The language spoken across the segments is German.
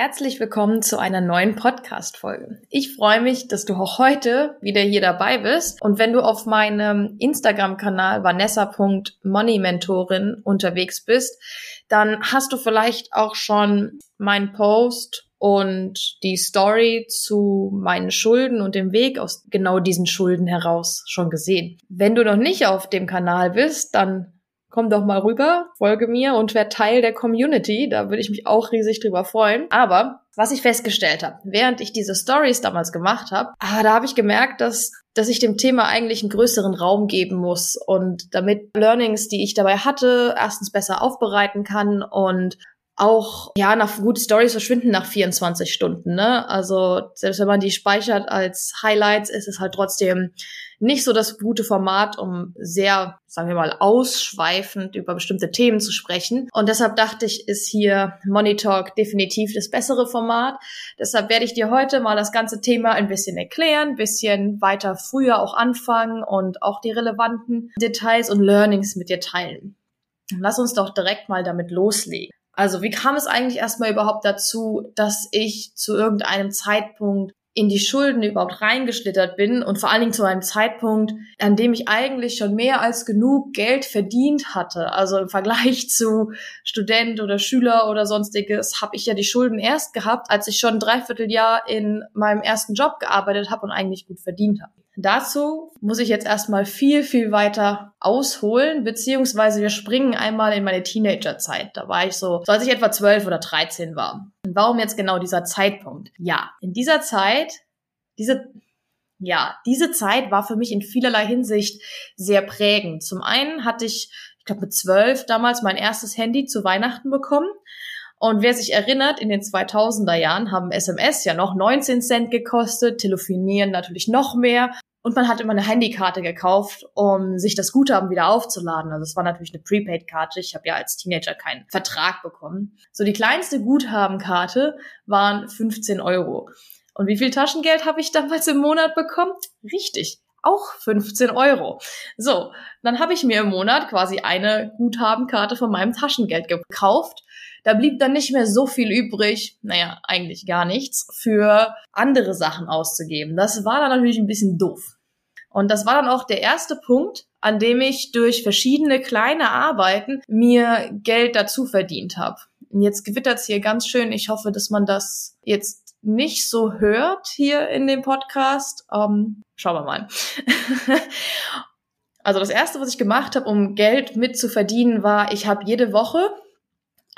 Herzlich willkommen zu einer neuen Podcast-Folge. Ich freue mich, dass du auch heute wieder hier dabei bist. Und wenn du auf meinem Instagram-Kanal vanessa.moneymentorin unterwegs bist, dann hast du vielleicht auch schon meinen Post und die Story zu meinen Schulden und dem Weg aus genau diesen Schulden heraus schon gesehen. Wenn du noch nicht auf dem Kanal bist, dann komm doch mal rüber, folge mir und werd Teil der Community. Da würde ich mich auch riesig drüber freuen. Aber was ich festgestellt habe, während ich diese Stories damals gemacht habe, ah, da habe ich gemerkt, dass dass ich dem Thema eigentlich einen größeren Raum geben muss und damit Learnings, die ich dabei hatte, erstens besser aufbereiten kann und auch, ja, nach gute Stories verschwinden nach 24 Stunden, ne? Also, selbst wenn man die speichert als Highlights, ist es halt trotzdem nicht so das gute Format, um sehr, sagen wir mal, ausschweifend über bestimmte Themen zu sprechen. Und deshalb dachte ich, ist hier Money Talk definitiv das bessere Format. Deshalb werde ich dir heute mal das ganze Thema ein bisschen erklären, ein bisschen weiter früher auch anfangen und auch die relevanten Details und Learnings mit dir teilen. Lass uns doch direkt mal damit loslegen. Also wie kam es eigentlich erstmal überhaupt dazu, dass ich zu irgendeinem Zeitpunkt in die Schulden überhaupt reingeschlittert bin und vor allen Dingen zu einem Zeitpunkt, an dem ich eigentlich schon mehr als genug Geld verdient hatte. Also im Vergleich zu Student oder Schüler oder sonstiges habe ich ja die Schulden erst gehabt, als ich schon ein Dreivierteljahr in meinem ersten Job gearbeitet habe und eigentlich gut verdient habe. Dazu muss ich jetzt erstmal viel, viel weiter ausholen, beziehungsweise wir springen einmal in meine Teenagerzeit. Da war ich so, so als ich etwa zwölf oder dreizehn war. Und warum jetzt genau dieser Zeitpunkt? Ja, in dieser Zeit, diese, ja, diese Zeit war für mich in vielerlei Hinsicht sehr prägend. Zum einen hatte ich, ich glaube mit zwölf damals mein erstes Handy zu Weihnachten bekommen. Und wer sich erinnert, in den 2000er Jahren haben SMS ja noch 19 Cent gekostet, telefonieren natürlich noch mehr. Und man hat immer eine Handykarte gekauft, um sich das Guthaben wieder aufzuladen. Also es war natürlich eine Prepaid-Karte. Ich habe ja als Teenager keinen Vertrag bekommen. So die kleinste Guthabenkarte waren 15 Euro. Und wie viel Taschengeld habe ich damals im Monat bekommen? Richtig, auch 15 Euro. So, dann habe ich mir im Monat quasi eine Guthabenkarte von meinem Taschengeld gekauft. Da blieb dann nicht mehr so viel übrig, naja, eigentlich gar nichts, für andere Sachen auszugeben. Das war dann natürlich ein bisschen doof. Und das war dann auch der erste Punkt, an dem ich durch verschiedene kleine Arbeiten mir Geld dazu verdient habe. Und jetzt gewittert's hier ganz schön. Ich hoffe, dass man das jetzt nicht so hört hier in dem Podcast. Ähm, schauen wir mal. also das erste, was ich gemacht habe, um Geld mit zu verdienen, war, ich habe jede Woche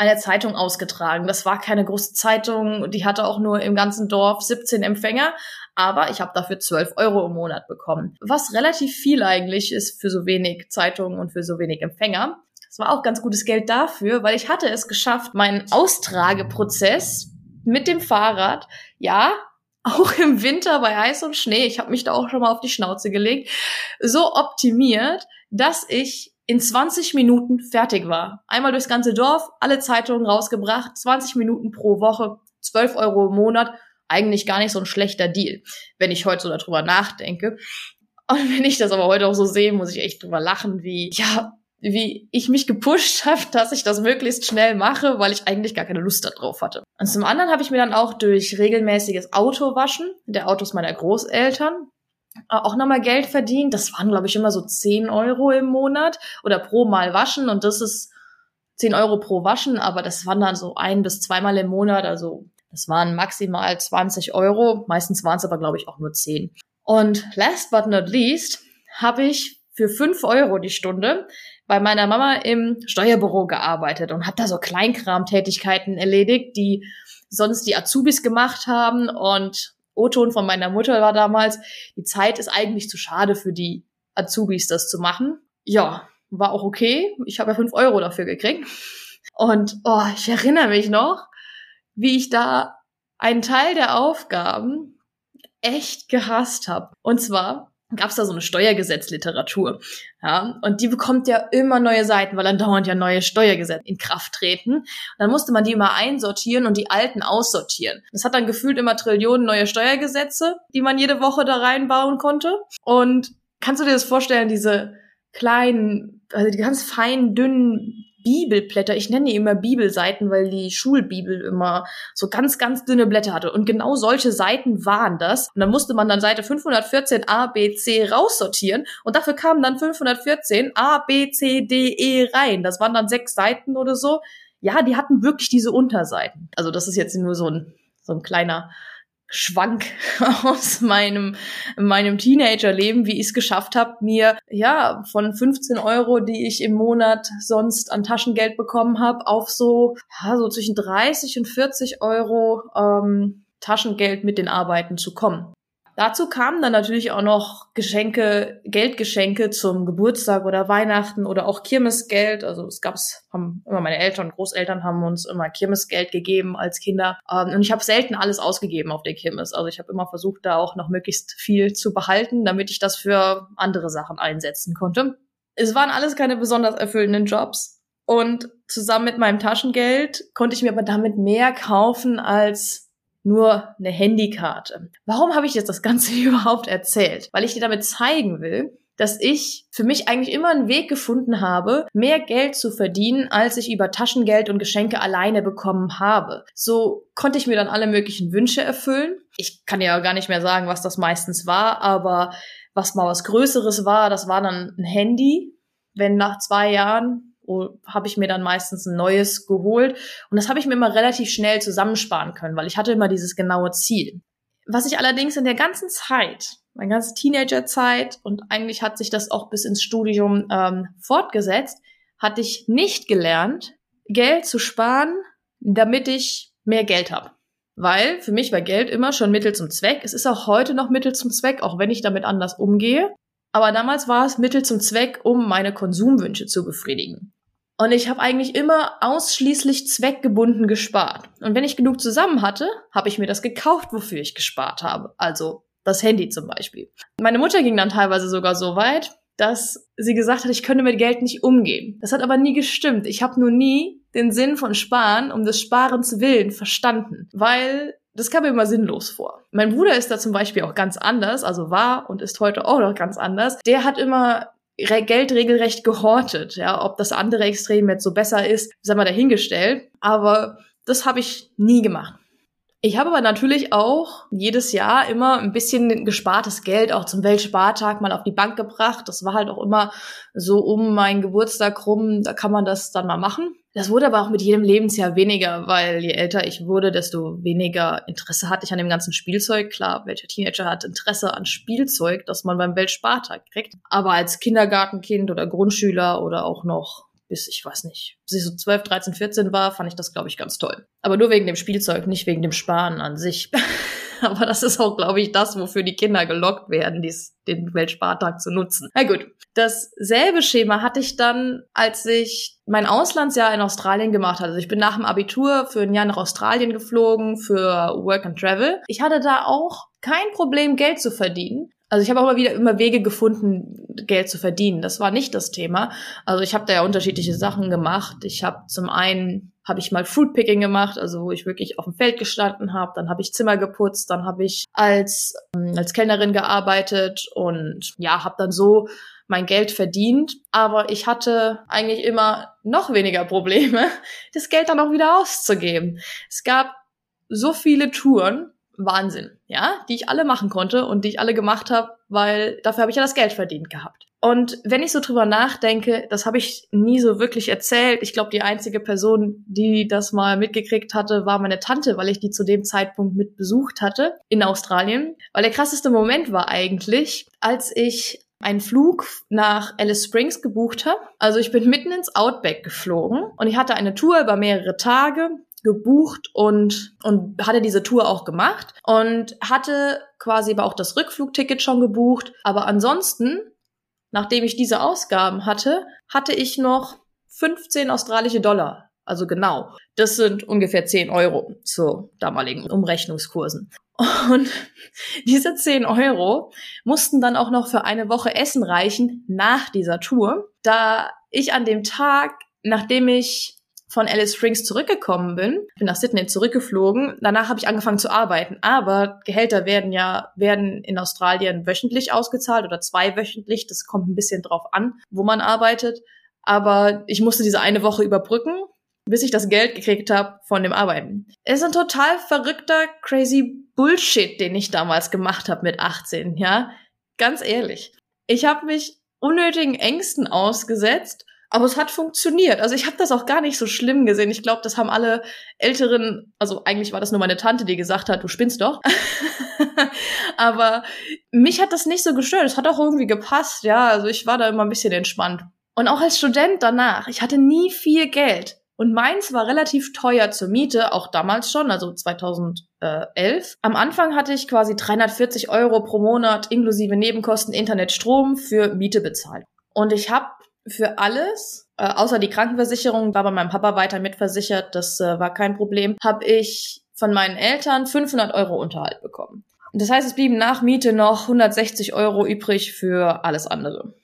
eine Zeitung ausgetragen. Das war keine große Zeitung, die hatte auch nur im ganzen Dorf 17 Empfänger, aber ich habe dafür 12 Euro im Monat bekommen. Was relativ viel eigentlich ist für so wenig Zeitungen und für so wenig Empfänger. Das war auch ganz gutes Geld dafür, weil ich hatte es geschafft, meinen Austrageprozess mit dem Fahrrad, ja, auch im Winter bei Eis und Schnee, ich habe mich da auch schon mal auf die Schnauze gelegt, so optimiert, dass ich in 20 Minuten fertig war. Einmal durchs ganze Dorf, alle Zeitungen rausgebracht, 20 Minuten pro Woche, 12 Euro im Monat eigentlich gar nicht so ein schlechter Deal, wenn ich heute so darüber nachdenke. Und wenn ich das aber heute auch so sehe, muss ich echt drüber lachen, wie, ja, wie ich mich gepusht habe, dass ich das möglichst schnell mache, weil ich eigentlich gar keine Lust darauf hatte. Und zum anderen habe ich mir dann auch durch regelmäßiges Autowaschen der Autos meiner Großeltern auch nochmal Geld verdient. Das waren, glaube ich, immer so 10 Euro im Monat oder pro Mal waschen. Und das ist 10 Euro pro Waschen, aber das waren dann so ein bis zweimal im Monat. Also das waren maximal 20 Euro, meistens waren es aber, glaube ich, auch nur 10. Und last but not least habe ich für 5 Euro die Stunde bei meiner Mama im Steuerbüro gearbeitet und habe da so Kleinkramtätigkeiten erledigt, die sonst die Azubis gemacht haben. Und O-Ton von meiner Mutter war damals, die Zeit ist eigentlich zu schade für die Azubis, das zu machen. Ja, war auch okay. Ich habe ja 5 Euro dafür gekriegt. Und oh, ich erinnere mich noch, wie ich da einen Teil der Aufgaben echt gehasst habe. Und zwar gab es da so eine Steuergesetzliteratur. Ja, und die bekommt ja immer neue Seiten, weil dann dauernd ja neue Steuergesetze in Kraft treten. Und dann musste man die immer einsortieren und die alten aussortieren. Das hat dann gefühlt immer Trillionen neue Steuergesetze, die man jede Woche da reinbauen konnte. Und kannst du dir das vorstellen, diese kleinen, also die ganz feinen, dünnen Bibelblätter. Ich nenne die immer Bibelseiten, weil die Schulbibel immer so ganz, ganz dünne Blätter hatte. Und genau solche Seiten waren das. Und dann musste man dann Seite 514 A, B, C raussortieren. Und dafür kamen dann 514 A, B, C, D, E rein. Das waren dann sechs Seiten oder so. Ja, die hatten wirklich diese Unterseiten. Also das ist jetzt nur so ein, so ein kleiner Schwank aus meinem, meinem Teenagerleben, wie ich es geschafft habe, mir ja von 15 Euro, die ich im Monat sonst an Taschengeld bekommen habe, auf so, ja, so zwischen 30 und 40 Euro ähm, Taschengeld mit den Arbeiten zu kommen. Dazu kamen dann natürlich auch noch Geschenke, Geldgeschenke zum Geburtstag oder Weihnachten oder auch Kirmesgeld. Also es gab's, haben immer meine Eltern und Großeltern haben uns immer Kirmesgeld gegeben als Kinder. Ähm, und ich habe selten alles ausgegeben auf der Kirmes. Also ich habe immer versucht, da auch noch möglichst viel zu behalten, damit ich das für andere Sachen einsetzen konnte. Es waren alles keine besonders erfüllenden Jobs. Und zusammen mit meinem Taschengeld konnte ich mir aber damit mehr kaufen als nur eine Handykarte. Warum habe ich jetzt das Ganze überhaupt erzählt? Weil ich dir damit zeigen will, dass ich für mich eigentlich immer einen Weg gefunden habe, mehr Geld zu verdienen, als ich über Taschengeld und Geschenke alleine bekommen habe. So konnte ich mir dann alle möglichen Wünsche erfüllen. Ich kann ja gar nicht mehr sagen, was das meistens war, aber was mal was Größeres war, das war dann ein Handy. Wenn nach zwei Jahren habe ich mir dann meistens ein neues geholt. Und das habe ich mir immer relativ schnell zusammensparen können, weil ich hatte immer dieses genaue Ziel. Was ich allerdings in der ganzen Zeit, meine ganze Teenagerzeit und eigentlich hat sich das auch bis ins Studium ähm, fortgesetzt, hatte ich nicht gelernt, Geld zu sparen, damit ich mehr Geld habe. Weil für mich war Geld immer schon Mittel zum Zweck. Es ist auch heute noch Mittel zum Zweck, auch wenn ich damit anders umgehe. Aber damals war es Mittel zum Zweck, um meine Konsumwünsche zu befriedigen. Und ich habe eigentlich immer ausschließlich zweckgebunden gespart. Und wenn ich genug zusammen hatte, habe ich mir das gekauft, wofür ich gespart habe. Also das Handy zum Beispiel. Meine Mutter ging dann teilweise sogar so weit, dass sie gesagt hat, ich könnte mit Geld nicht umgehen. Das hat aber nie gestimmt. Ich habe nur nie den Sinn von Sparen um des Sparens willen verstanden, weil das kam mir immer sinnlos vor. Mein Bruder ist da zum Beispiel auch ganz anders, also war und ist heute auch noch ganz anders. Der hat immer Geld regelrecht gehortet. Ja, ob das andere Extrem jetzt so besser ist, sei mal dahingestellt. Aber das habe ich nie gemacht. Ich habe aber natürlich auch jedes Jahr immer ein bisschen gespartes Geld auch zum Weltspartag mal auf die Bank gebracht. Das war halt auch immer so um meinen Geburtstag rum, da kann man das dann mal machen. Das wurde aber auch mit jedem Lebensjahr weniger, weil je älter ich wurde, desto weniger Interesse hatte ich an dem ganzen Spielzeug. Klar, welcher Teenager hat Interesse an Spielzeug, das man beim Weltspartag kriegt. Aber als Kindergartenkind oder Grundschüler oder auch noch bis ich weiß nicht, bis ich so 12, 13, 14 war, fand ich das, glaube ich, ganz toll. Aber nur wegen dem Spielzeug, nicht wegen dem Sparen an sich. Aber das ist auch, glaube ich, das, wofür die Kinder gelockt werden, dies, den Weltspartag zu nutzen. Na gut. Dasselbe Schema hatte ich dann, als ich mein Auslandsjahr in Australien gemacht hatte. Also ich bin nach dem Abitur für ein Jahr nach Australien geflogen für Work and Travel. Ich hatte da auch kein Problem, Geld zu verdienen. Also ich habe auch immer wieder immer Wege gefunden, Geld zu verdienen. Das war nicht das Thema. Also ich habe da ja unterschiedliche Sachen gemacht. Ich habe zum einen habe ich mal Fruitpicking gemacht, also wo ich wirklich auf dem Feld gestanden habe. Dann habe ich Zimmer geputzt. Dann habe ich als ähm, als Kellnerin gearbeitet und ja, habe dann so mein Geld verdient. Aber ich hatte eigentlich immer noch weniger Probleme, das Geld dann auch wieder auszugeben. Es gab so viele Touren, Wahnsinn, ja, die ich alle machen konnte und die ich alle gemacht habe, weil dafür habe ich ja das Geld verdient gehabt. Und wenn ich so drüber nachdenke, das habe ich nie so wirklich erzählt. Ich glaube, die einzige Person, die das mal mitgekriegt hatte, war meine Tante, weil ich die zu dem Zeitpunkt mit besucht hatte in Australien. Weil der krasseste Moment war eigentlich, als ich einen Flug nach Alice Springs gebucht habe. Also ich bin mitten ins Outback geflogen und ich hatte eine Tour über mehrere Tage gebucht und, und hatte diese Tour auch gemacht und hatte quasi aber auch das Rückflugticket schon gebucht. Aber ansonsten, nachdem ich diese Ausgaben hatte, hatte ich noch 15 australische Dollar Also genau. Das sind ungefähr 10 Euro zu damaligen Umrechnungskursen. Und diese 10 Euro mussten dann auch noch für eine Woche Essen reichen nach dieser Tour, da ich an dem Tag, nachdem ich von Alice Springs zurückgekommen bin, bin nach Sydney zurückgeflogen. Danach habe ich angefangen zu arbeiten. Aber Gehälter werden ja werden in Australien wöchentlich ausgezahlt oder zweiwöchentlich. Das kommt ein bisschen drauf an, wo man arbeitet. Aber ich musste diese eine Woche überbrücken, bis ich das Geld gekriegt habe von dem Arbeiten. Es ist ein total verrückter, crazy Bullshit, den ich damals gemacht habe mit 18. Ja, ganz ehrlich. Ich habe mich unnötigen Ängsten ausgesetzt aber es hat funktioniert. Also ich habe das auch gar nicht so schlimm gesehen. Ich glaube, das haben alle Älteren, also eigentlich war das nur meine Tante, die gesagt hat, du spinnst doch. Aber mich hat das nicht so gestört. Es hat auch irgendwie gepasst, ja. Also ich war da immer ein bisschen entspannt. Und auch als Student danach, ich hatte nie viel Geld. Und meins war relativ teuer zur Miete, auch damals schon, also 2011. Am Anfang hatte ich quasi 340 Euro pro Monat inklusive Nebenkosten Internet, Strom für Miete bezahlt. Und ich habe für alles, äh, außer die Krankenversicherung, war bei meinem Papa weiter mitversichert, das äh, war kein Problem, habe ich von meinen Eltern 500 Euro Unterhalt bekommen. Das heißt, es blieben nach Miete noch 160 Euro übrig für alles andere.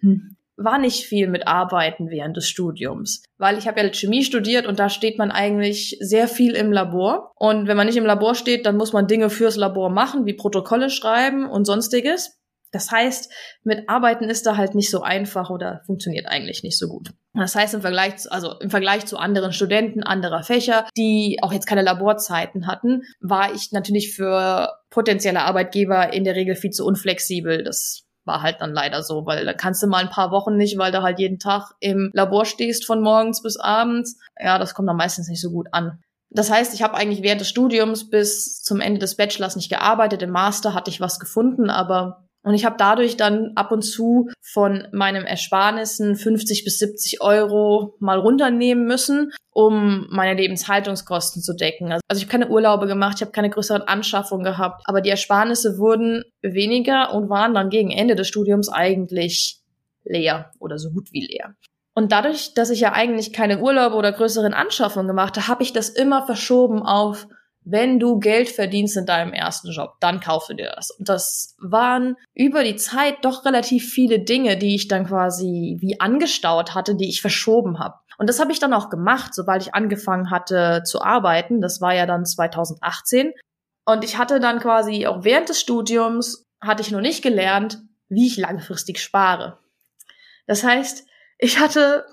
Hm. War nicht viel mit Arbeiten während des Studiums, weil ich habe ja Chemie studiert und da steht man eigentlich sehr viel im Labor. Und wenn man nicht im Labor steht, dann muss man Dinge fürs Labor machen, wie Protokolle schreiben und sonstiges. Das heißt, mit Arbeiten ist da halt nicht so einfach oder funktioniert eigentlich nicht so gut. Das heißt, im Vergleich, zu, also im Vergleich zu anderen Studenten anderer Fächer, die auch jetzt keine Laborzeiten hatten, war ich natürlich für potenzielle Arbeitgeber in der Regel viel zu unflexibel. Das war halt dann leider so, weil da kannst du mal ein paar Wochen nicht, weil du halt jeden Tag im Labor stehst von morgens bis abends. Ja, das kommt dann meistens nicht so gut an. Das heißt, ich habe eigentlich während des Studiums bis zum Ende des Bachelors nicht gearbeitet. Im Master hatte ich was gefunden, aber und ich habe dadurch dann ab und zu von meinem Ersparnissen 50 bis 70 Euro mal runternehmen müssen, um meine Lebenshaltungskosten zu decken. Also ich habe keine Urlaube gemacht, ich habe keine größeren Anschaffungen gehabt, aber die Ersparnisse wurden weniger und waren dann gegen Ende des Studiums eigentlich leer oder so gut wie leer. Und dadurch, dass ich ja eigentlich keine Urlaube oder größeren Anschaffungen gemacht habe, habe ich das immer verschoben auf wenn du Geld verdienst in deinem ersten Job, dann kaufst du dir das. Und das waren über die Zeit doch relativ viele Dinge, die ich dann quasi wie angestaut hatte, die ich verschoben habe. Und das habe ich dann auch gemacht, sobald ich angefangen hatte zu arbeiten. Das war ja dann 2018. Und ich hatte dann quasi auch während des Studiums, hatte ich noch nicht gelernt, wie ich langfristig spare. Das heißt, ich hatte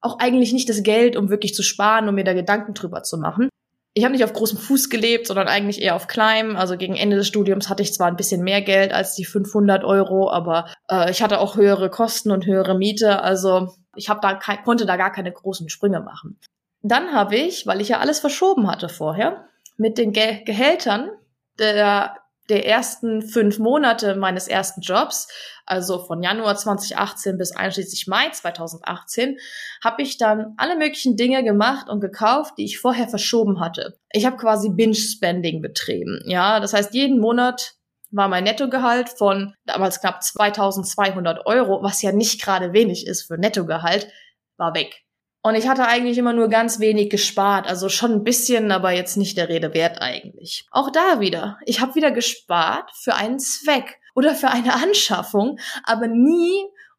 auch eigentlich nicht das Geld, um wirklich zu sparen, um mir da Gedanken drüber zu machen ich habe nicht auf großem Fuß gelebt, sondern eigentlich eher auf kleinem. Also gegen Ende des Studiums hatte ich zwar ein bisschen mehr Geld als die 500 Euro, aber äh, ich hatte auch höhere Kosten und höhere Miete. Also ich hab da konnte da gar keine großen Sprünge machen. Dann habe ich, weil ich ja alles verschoben hatte vorher, mit den Ge Gehältern der der ersten fünf Monate meines ersten Jobs, also von Januar 2018 bis einschließlich Mai 2018, habe ich dann alle möglichen Dinge gemacht und gekauft, die ich vorher verschoben hatte. Ich habe quasi Binge-Spending betrieben. Ja, das heißt, jeden Monat war mein Nettogehalt von damals knapp 2200 Euro, was ja nicht gerade wenig ist für Nettogehalt, war weg. Und ich hatte eigentlich immer nur ganz wenig gespart, also schon ein bisschen, aber jetzt nicht der Rede wert eigentlich. Auch da wieder, ich habe wieder gespart für einen Zweck oder für eine Anschaffung, aber nie,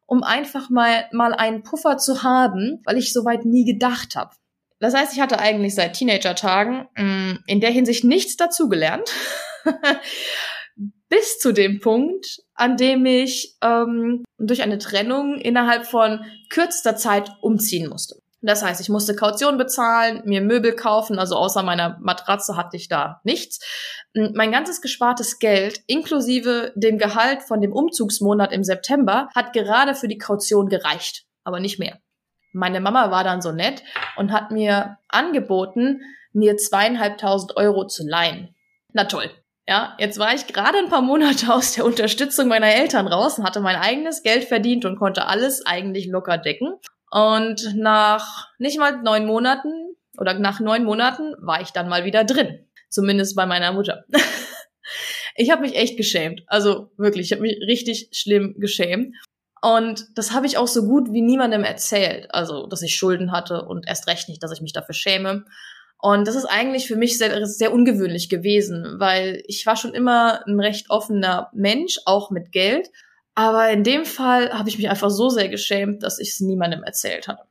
um einfach mal mal einen Puffer zu haben, weil ich soweit nie gedacht habe. Das heißt, ich hatte eigentlich seit Teenager-Tagen mm, in der Hinsicht nichts dazugelernt. bis zu dem Punkt, an dem ich ähm, durch eine Trennung innerhalb von kürzester Zeit umziehen musste. Das heißt, ich musste Kaution bezahlen, mir Möbel kaufen, also außer meiner Matratze hatte ich da nichts. Mein ganzes gespartes Geld, inklusive dem Gehalt von dem Umzugsmonat im September, hat gerade für die Kaution gereicht, aber nicht mehr. Meine Mama war dann so nett und hat mir angeboten, mir zweieinhalbtausend Euro zu leihen. Na toll. Ja, jetzt war ich gerade ein paar Monate aus der Unterstützung meiner Eltern raus und hatte mein eigenes Geld verdient und konnte alles eigentlich locker decken. Und nach nicht mal neun Monaten oder nach neun Monaten war ich dann mal wieder drin. Zumindest bei meiner Mutter. ich habe mich echt geschämt. Also wirklich, ich habe mich richtig schlimm geschämt. Und das habe ich auch so gut wie niemandem erzählt. Also, dass ich Schulden hatte und erst recht nicht, dass ich mich dafür schäme. Und das ist eigentlich für mich sehr, sehr ungewöhnlich gewesen, weil ich war schon immer ein recht offener Mensch, auch mit Geld. Aber in dem Fall habe ich mich einfach so sehr geschämt, dass ich es niemandem erzählt habe.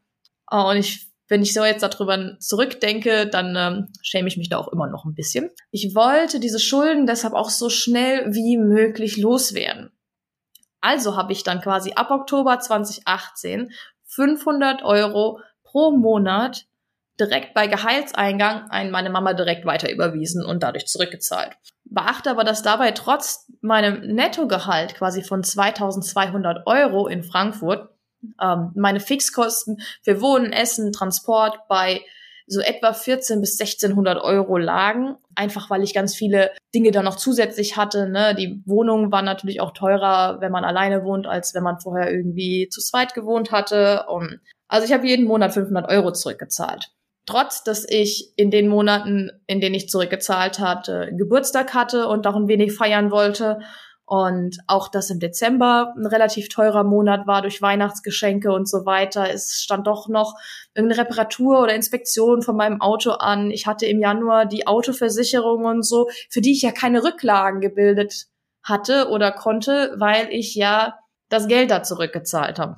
Und ich, wenn ich so jetzt darüber zurückdenke, dann ähm, schäme ich mich da auch immer noch ein bisschen. Ich wollte diese Schulden deshalb auch so schnell wie möglich loswerden. Also habe ich dann quasi ab Oktober 2018 500 Euro pro Monat direkt bei Gehaltseingang an meine Mama direkt weiter überwiesen und dadurch zurückgezahlt. Beachte aber, dass dabei trotz meinem Nettogehalt quasi von 2200 Euro in Frankfurt ähm, meine Fixkosten für Wohnen, Essen, Transport bei so etwa 14 bis 1600 Euro lagen, einfach weil ich ganz viele Dinge da noch zusätzlich hatte. Ne? Die Wohnungen waren natürlich auch teurer, wenn man alleine wohnt, als wenn man vorher irgendwie zu zweit gewohnt hatte. Und also ich habe jeden Monat 500 Euro zurückgezahlt. Trotz, dass ich in den Monaten, in denen ich zurückgezahlt hatte, Geburtstag hatte und auch ein wenig feiern wollte und auch das im Dezember ein relativ teurer Monat war durch Weihnachtsgeschenke und so weiter. Es stand doch noch irgendeine Reparatur oder Inspektion von meinem Auto an. Ich hatte im Januar die Autoversicherung und so, für die ich ja keine Rücklagen gebildet hatte oder konnte, weil ich ja das Geld da zurückgezahlt habe.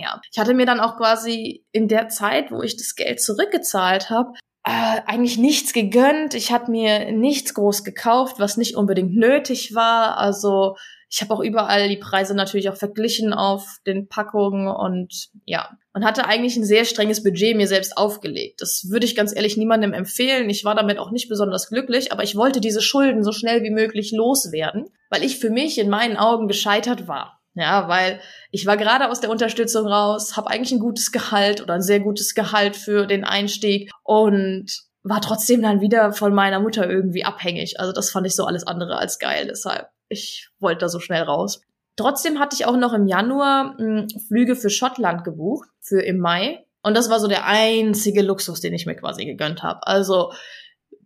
Ja, ich hatte mir dann auch quasi in der Zeit, wo ich das Geld zurückgezahlt habe, äh, eigentlich nichts gegönnt. Ich habe mir nichts groß gekauft, was nicht unbedingt nötig war. Also ich habe auch überall die Preise natürlich auch verglichen auf den Packungen und ja, man hatte eigentlich ein sehr strenges Budget mir selbst aufgelegt. Das würde ich ganz ehrlich niemandem empfehlen. Ich war damit auch nicht besonders glücklich, aber ich wollte diese Schulden so schnell wie möglich loswerden, weil ich für mich in meinen Augen gescheitert war. Ja, weil ich war gerade aus der Unterstützung raus, habe eigentlich ein gutes Gehalt oder ein sehr gutes Gehalt für den Einstieg und war trotzdem dann wieder von meiner Mutter irgendwie abhängig. Also das fand ich so alles andere als geil. Deshalb, ich wollte da so schnell raus. Trotzdem hatte ich auch noch im Januar hm, Flüge für Schottland gebucht, für im Mai. Und das war so der einzige Luxus, den ich mir quasi gegönnt habe. Also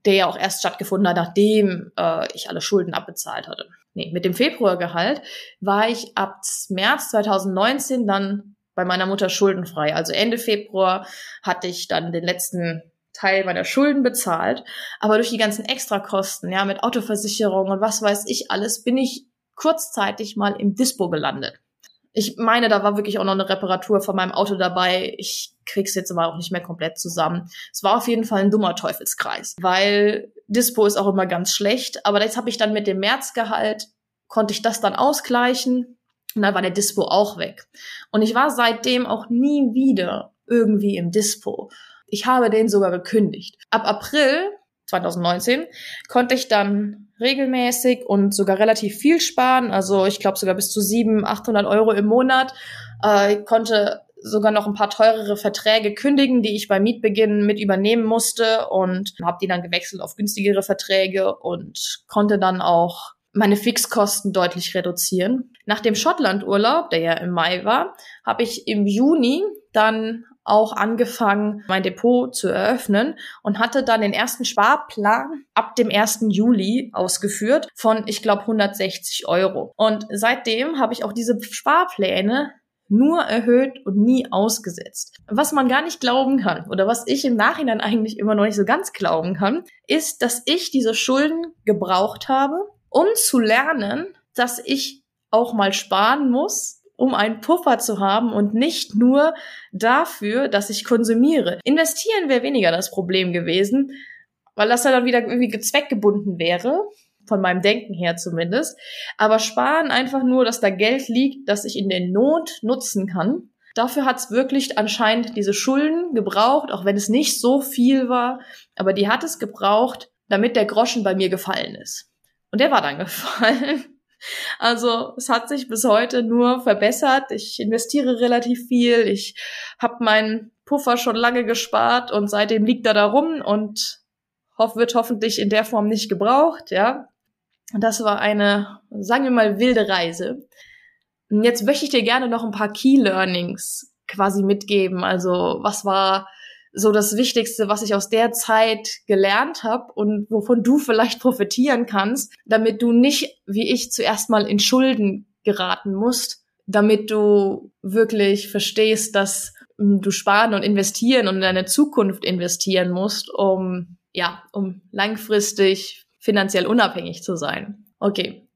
der ja auch erst stattgefunden hat, nachdem äh, ich alle Schulden abbezahlt hatte nee, mit dem Februargehalt war ich ab März 2019 dann bei meiner Mutter schuldenfrei. Also Ende Februar hatte ich dann den letzten Teil meiner Schulden bezahlt. Aber durch die ganzen Extrakosten, ja, mit Autoversicherung und was weiß ich alles, bin ich kurzzeitig mal im Dispo gelandet. Ich meine, da war wirklich auch noch eine Reparatur von meinem Auto dabei. Ich krieg's jetzt aber auch nicht mehr komplett zusammen. Es war auf jeden Fall ein dummer Teufelskreis, weil Dispo ist auch immer ganz schlecht. Aber jetzt habe ich dann mit dem Märzgehalt, konnte ich das dann ausgleichen und dann war der Dispo auch weg. Und ich war seitdem auch nie wieder irgendwie im Dispo. Ich habe den sogar gekündigt. Ab April 2019 konnte ich dann regelmäßig und sogar relativ viel sparen. Also ich glaube sogar bis zu 700, 800 Euro im Monat. Äh, konnte sogar noch ein paar teurere Verträge kündigen, die ich beim Mietbeginn mit übernehmen musste und habe die dann gewechselt auf günstigere Verträge und konnte dann auch meine Fixkosten deutlich reduzieren. Nach dem Schottlandurlaub, der ja im Mai war, habe ich im Juni dann auch angefangen, mein Depot zu eröffnen und hatte dann den ersten Sparplan ab dem 1. Juli ausgeführt von, ich glaube, 160 Euro. Und seitdem habe ich auch diese Sparpläne nur erhöht und nie ausgesetzt. Was man gar nicht glauben kann oder was ich im Nachhinein eigentlich immer noch nicht so ganz glauben kann, ist, dass ich diese Schulden gebraucht habe, um zu lernen, dass ich auch mal sparen muss, um einen Puffer zu haben und nicht nur dafür, dass ich konsumiere. Investieren wäre weniger das Problem gewesen, weil das ja dann wieder irgendwie zweckgebunden wäre von meinem Denken her zumindest. Aber sparen einfach nur, dass da Geld liegt, das ich in der Not nutzen kann. Dafür hat's wirklich anscheinend diese Schulden gebraucht, auch wenn es nicht so viel war. Aber die hat es gebraucht, damit der Groschen bei mir gefallen ist. Und der war dann gefallen. Also es hat sich bis heute nur verbessert. Ich investiere relativ viel. Ich habe meinen Puffer schon lange gespart und seitdem liegt er da rum und wird hoffentlich in der Form nicht gebraucht. Ja, das war eine, sagen wir mal, wilde Reise. Jetzt möchte ich dir gerne noch ein paar Key Learnings quasi mitgeben. Also was war so das Wichtigste, was ich aus der Zeit gelernt habe und wovon du vielleicht profitieren kannst, damit du nicht, wie ich, zuerst mal in Schulden geraten musst, damit du wirklich verstehst, dass hm, du sparen und investieren und in deine Zukunft investieren musst, um, ja, um langfristig finanziell unabhängig zu sein. Okay.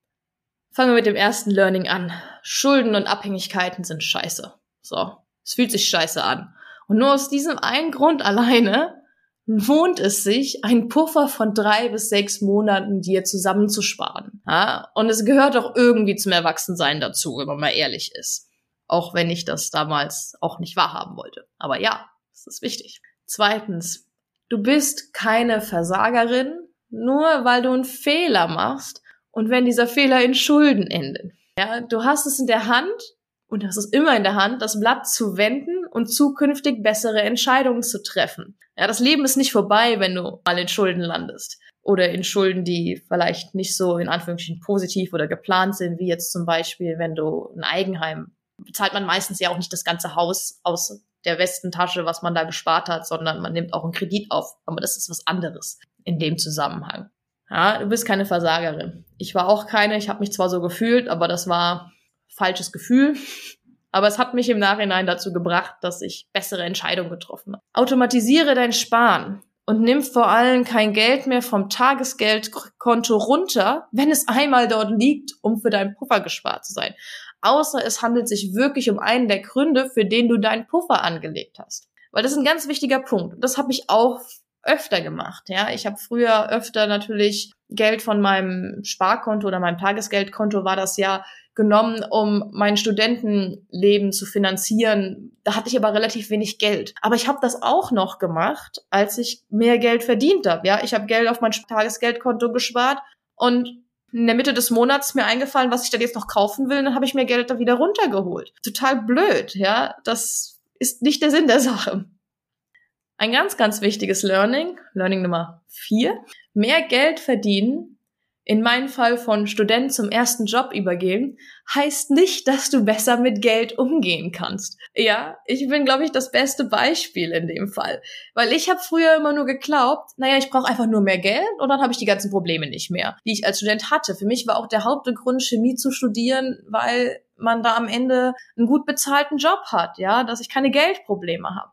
Fangen wir mit dem ersten Learning an. Schulden und Abhängigkeiten sind scheiße. So. Es fühlt sich scheiße an. Und nur aus diesem einen Grund alleine lohnt es sich, einen Puffer von drei bis sechs Monaten dir zusammenzusparen. Ja? Und es gehört auch irgendwie zum Erwachsensein dazu, wenn man mal ehrlich ist. Auch wenn ich das damals auch nicht wahrhaben wollte. Aber ja, das ist wichtig. Zweitens, du bist keine Versagerin, nur weil du einen Fehler machst und wenn dieser Fehler in Schulden endet. Ja, du hast es in der Hand und hast es immer in der Hand, das Blatt zu wenden und zukünftig bessere Entscheidungen zu treffen. Ja, das Leben ist nicht vorbei, wenn du mal in Schulden landest. Oder in Schulden, die vielleicht nicht so in Anführungsstrichen positiv oder geplant sind, wie jetzt zum Beispiel, wenn du ein Eigenheim bezahlt man meistens ja auch nicht das ganze Haus aus der Westentasche, was man da gespart hat, sondern man nimmt auch einen Kredit auf. Aber das ist was anderes in dem Zusammenhang. Ja, du bist keine Versagerin. Ich war auch keine. Ich habe mich zwar so gefühlt, aber das war falsches Gefühl. Aber es hat mich im Nachhinein dazu gebracht, dass ich bessere Entscheidungen getroffen habe. Automatisiere dein Sparen und nimm vor allem kein Geld mehr vom Tagesgeldkonto runter, wenn es einmal dort liegt, um für deinen Puffer gespart zu sein. Außer es handelt sich wirklich um einen der Gründe, für den du deinen Puffer angelegt hast. Weil das ist ein ganz wichtiger Punkt. Das habe ich auch öfter gemacht. Ja, ich habe früher öfter natürlich Geld von meinem Sparkonto oder meinem Tagesgeldkonto war das ja genommen, um mein Studentenleben zu finanzieren. Da hatte ich aber relativ wenig Geld. Aber ich habe das auch noch gemacht, als ich mehr Geld verdient habe. Ja, ich habe Geld auf mein Tagesgeldkonto gespart und in der Mitte des Monats mir eingefallen, was ich dann jetzt noch kaufen will, dann habe ich mir Geld da wieder runtergeholt. Total blöd, ja. Das ist nicht der Sinn der Sache. Ein ganz, ganz wichtiges Learning, Learning Nummer vier. Mehr Geld verdienen in meinem Fall von Student zum ersten Job übergehen, heißt nicht, dass du besser mit Geld umgehen kannst. Ja, ich bin, glaube ich, das beste Beispiel in dem Fall. Weil ich habe früher immer nur geglaubt, naja, ich brauche einfach nur mehr Geld und dann habe ich die ganzen Probleme nicht mehr, die ich als Student hatte. Für mich war auch der Hauptgrund, Chemie zu studieren, weil man da am Ende einen gut bezahlten Job hat, ja, dass ich keine Geldprobleme habe.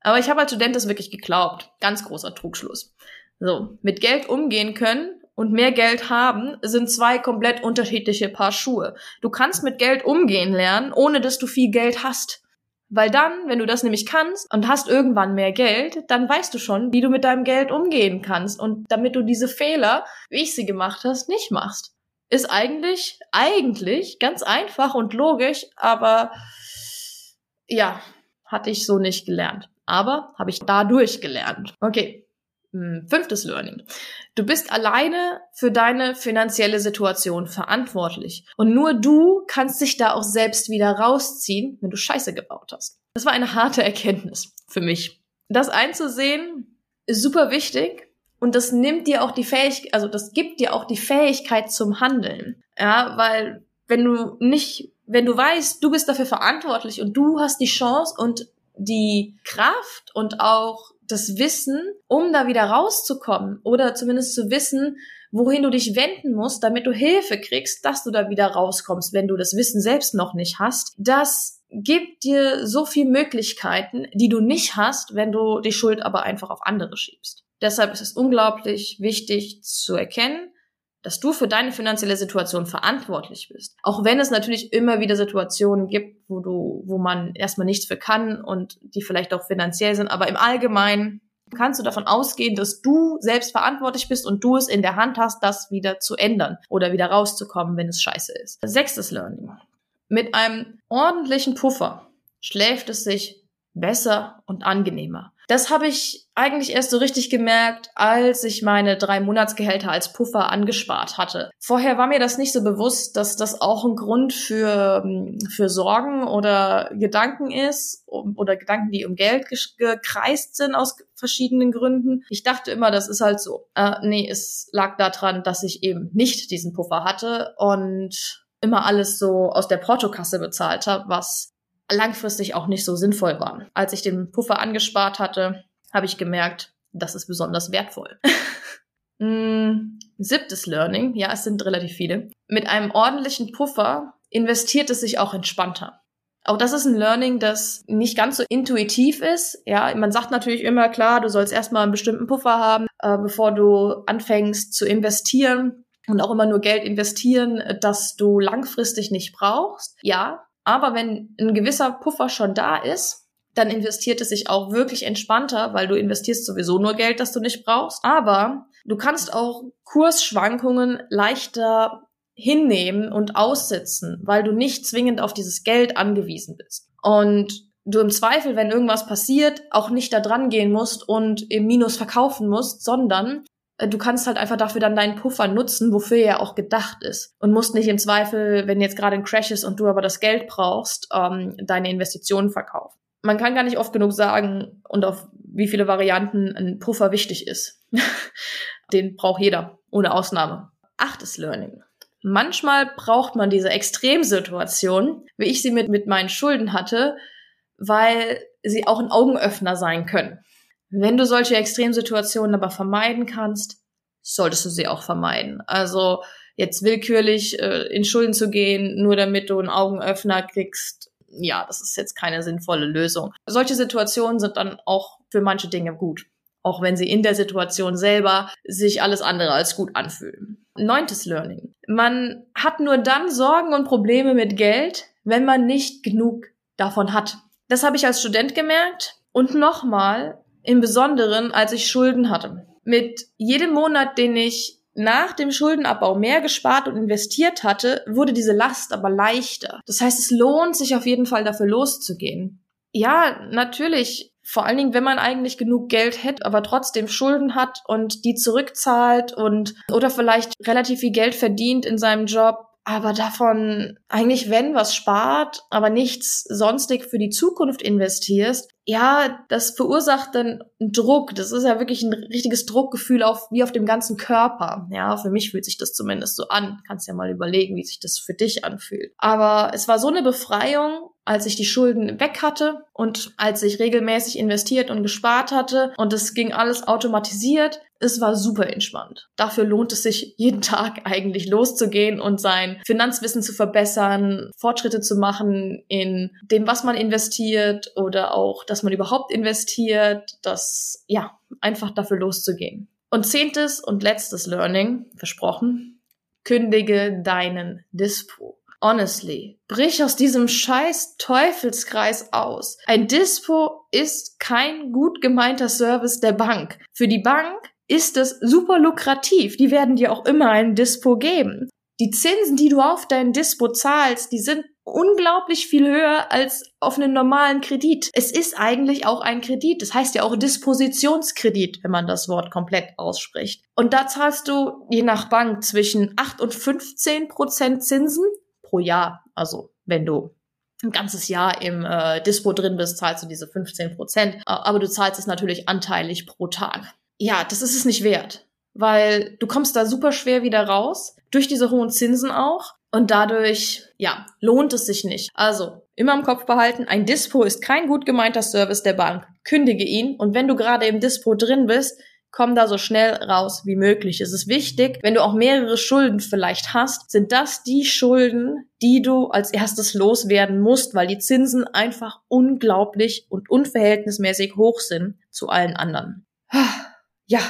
Aber ich habe als Student das wirklich geglaubt. Ganz großer Trugschluss. So, mit Geld umgehen können und mehr Geld haben, sind zwei komplett unterschiedliche Paar Schuhe. Du kannst mit Geld umgehen lernen, ohne dass du viel Geld hast. Weil dann, wenn du das nämlich kannst und hast irgendwann mehr Geld, dann weißt du schon, wie du mit deinem Geld umgehen kannst. Und damit du diese Fehler, wie ich sie gemacht hast, nicht machst. Ist eigentlich, eigentlich ganz einfach und logisch, aber ja, hatte ich so nicht gelernt. Aber habe ich dadurch gelernt. Okay, hm, fünftes Learning. Du bist alleine für deine finanzielle Situation verantwortlich. Und nur du kannst dich da auch selbst wieder rausziehen, wenn du Scheiße gebaut hast. Das war eine harte Erkenntnis für mich. Das einzusehen ist super wichtig und das nimmt dir auch die Fähigkeit, also das gibt dir auch die Fähigkeit zum Handeln. Ja, weil wenn du nicht, wenn du weißt, du bist dafür verantwortlich und du hast die Chance und die Kraft und auch das Wissen, um da wieder rauszukommen oder zumindest zu wissen, wohin du dich wenden musst, damit du Hilfe kriegst, dass du da wieder rauskommst, wenn du das Wissen selbst noch nicht hast. Das gibt dir so viele Möglichkeiten, die du nicht hast, wenn du die Schuld aber einfach auf andere schiebst. Deshalb ist es unglaublich wichtig zu erkennen, dass du für deine finanzielle Situation verantwortlich bist. Auch wenn es natürlich immer wieder Situationen gibt, wo du, wo man erstmal nichts für kann und die vielleicht auch finanziell sind, aber im Allgemeinen kannst du davon ausgehen, dass du selbst verantwortlich bist und du es in der Hand hast, das wieder zu ändern oder wieder rauszukommen, wenn es scheiße ist. Sechstes Learning. Mit einem ordentlichen Puffer schläft es sich besser und angenehmer. Das habe ich eigentlich erst so richtig gemerkt, als ich meine drei Monatsgehälter als Puffer angespart hatte. Vorher war mir das nicht so bewusst, dass das auch ein Grund für, ähm, für Sorgen oder Gedanken ist oder Gedanken, die um Geld gekreist sind aus verschiedenen Gründen. Ich dachte immer, das ist halt so. Äh, nee, es lag daran, dass ich eben nicht diesen Puffer hatte und immer alles so aus der Portokasse bezahlt habe, was langfristig auch nicht so sinnvoll war. Als ich den Puffer angespart hatte, habe ich gemerkt, das ist besonders wertvoll. mm, siebtes Learning, ja, es sind relativ viele. Mit einem ordentlichen Puffer investiert es sich auch entspannter. Auch das ist ein Learning, das nicht ganz so intuitiv ist. Ja, man sagt natürlich immer klar, du sollst erstmal einen bestimmten Puffer haben, äh, bevor du anfängst zu investieren und auch immer nur Geld investieren, das du langfristig nicht brauchst. Ja, aber wenn ein gewisser Puffer schon da ist, dann investiert es sich auch wirklich entspannter, weil du investierst sowieso nur Geld, das du nicht brauchst. Aber du kannst auch Kursschwankungen leichter hinnehmen und aussitzen, weil du nicht zwingend auf dieses Geld angewiesen bist. Und du im Zweifel, wenn irgendwas passiert, auch nicht da dran gehen musst und im Minus verkaufen musst, sondern du kannst halt einfach dafür dann deinen Puffer nutzen, wofür er auch gedacht ist. Und musst nicht im Zweifel, wenn jetzt gerade ein Crash ist und du aber das Geld brauchst, ähm, deine Investitionen verkaufen. Man kann gar nicht oft genug sagen und auf wie viele Varianten ein Puffer wichtig ist. Den braucht jeder, ohne Ausnahme. Achtes Learning. Manchmal braucht man diese Extremsituation, wie ich sie mit, mit meinen Schulden hatte, weil sie auch ein Augenöffner sein können. Wenn du solche Extremsituationen aber vermeiden kannst, solltest du sie auch vermeiden. Also jetzt willkürlich äh, in Schulden zu gehen, nur damit du einen Augenöffner kriegst, ja, das ist jetzt keine sinnvolle Lösung. Solche Situationen sind dann auch für manche Dinge gut, auch wenn sie in der Situation selber sich alles andere als gut anfühlen. Neuntes Learning. Man hat nur dann Sorgen und Probleme mit Geld, wenn man nicht genug davon hat. Das habe ich als Student gemerkt und nochmal im Besonderen, als ich Schulden hatte. Mit jedem Monat, den ich nach dem Schuldenabbau mehr gespart und investiert hatte, wurde diese Last aber leichter. Das heißt, es lohnt sich auf jeden Fall dafür loszugehen. Ja, natürlich vor allen Dingen, wenn man eigentlich genug Geld hätte, aber trotzdem Schulden hat und die zurückzahlt und oder vielleicht relativ viel Geld verdient in seinem Job, aber davon eigentlich, wenn was spart, aber nichts sonstig für die Zukunft investierst, ja, das verursacht dann Druck. Das ist ja wirklich ein richtiges Druckgefühl auf, wie auf dem ganzen Körper. Ja, für mich fühlt sich das zumindest so an. Kannst ja mal überlegen, wie sich das für dich anfühlt. Aber es war so eine Befreiung, als ich die Schulden weg hatte und als ich regelmäßig investiert und gespart hatte und es ging alles automatisiert, es war super entspannt. Dafür lohnt es sich jeden Tag eigentlich loszugehen und sein Finanzwissen zu verbessern, Fortschritte zu machen in dem, was man investiert oder auch, dass man überhaupt investiert, das, ja, einfach dafür loszugehen. Und zehntes und letztes Learning, versprochen, kündige deinen Dispo. Honestly, brich aus diesem scheiß Teufelskreis aus. Ein Dispo ist kein gut gemeinter Service der Bank. Für die Bank ist es super lukrativ. Die werden dir auch immer ein Dispo geben. Die Zinsen, die du auf dein Dispo zahlst, die sind unglaublich viel höher als auf einen normalen Kredit. Es ist eigentlich auch ein Kredit. Das heißt ja auch Dispositionskredit, wenn man das Wort komplett ausspricht. Und da zahlst du je nach Bank zwischen 8 und 15 Prozent Zinsen pro Jahr. Also wenn du ein ganzes Jahr im äh, Dispo drin bist, zahlst du diese 15 Prozent. Aber du zahlst es natürlich anteilig pro Tag. Ja, das ist es nicht wert, weil du kommst da super schwer wieder raus, durch diese hohen Zinsen auch. Und dadurch, ja, lohnt es sich nicht. Also, immer im Kopf behalten, ein Dispo ist kein gut gemeinter Service der Bank. Kündige ihn und wenn du gerade im Dispo drin bist, komm da so schnell raus wie möglich. Es ist wichtig, wenn du auch mehrere Schulden vielleicht hast, sind das die Schulden, die du als erstes loswerden musst, weil die Zinsen einfach unglaublich und unverhältnismäßig hoch sind zu allen anderen. Ja,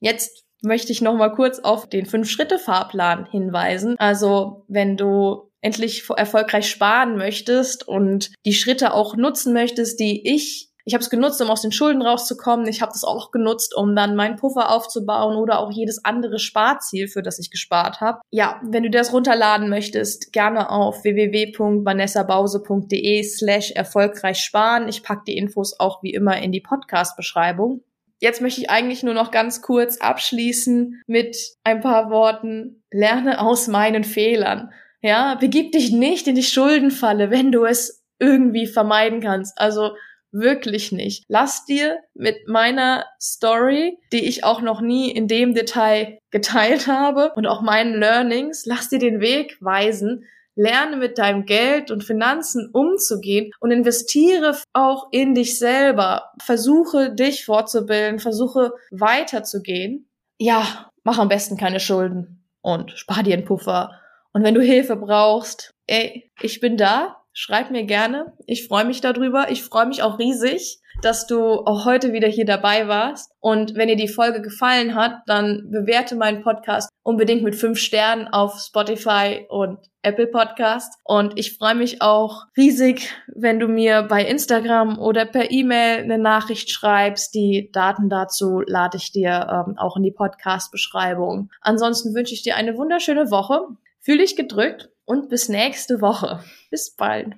jetzt möchte ich noch mal kurz auf den Fünf-Schritte-Fahrplan hinweisen. Also, wenn du endlich erfolgreich sparen möchtest und die Schritte auch nutzen möchtest, die ich ich habe es genutzt, um aus den Schulden rauszukommen. Ich habe das auch genutzt, um dann meinen Puffer aufzubauen oder auch jedes andere Sparziel, für das ich gespart habe. Ja, wenn du das runterladen möchtest, gerne auf www.vanessabause.de slash erfolgreich sparen. Ich pack die Infos auch wie immer in die Podcast-Beschreibung. Jetzt möchte ich eigentlich nur noch ganz kurz abschließen mit ein paar Worten. Lerne aus meinen Fehlern. Ja, begib dich nicht in die Schuldenfalle, wenn du es irgendwie vermeiden kannst. Also wirklich nicht. Lass dir mit meiner Story, die ich auch noch nie in dem Detail geteilt habe und auch meinen Learnings, lass dir den Weg weisen. Lerne mit deinem Geld und Finanzen umzugehen und investiere auch in dich selber. Versuche dich fortzubilden, versuche weiterzugehen. Ja, mach am besten keine Schulden und spar dir einen Puffer. Und wenn du Hilfe brauchst, ey, ich bin da. Schreib mir gerne. Ich freue mich darüber. Ich freue mich auch riesig, dass du auch heute wieder hier dabei warst. Und wenn dir die Folge gefallen hat, dann bewerte meinen Podcast unbedingt mit fünf Sternen auf Spotify und Apple Podcast. Und ich freue mich auch riesig, wenn du mir bei Instagram oder per E-Mail eine Nachricht schreibst. Die Daten dazu lade ich dir ähm, auch in die Podcast-Beschreibung. Ansonsten wünsche ich dir eine wunderschöne Woche. Fühl dich gedrückt und bis nächste Woche. Bis bald.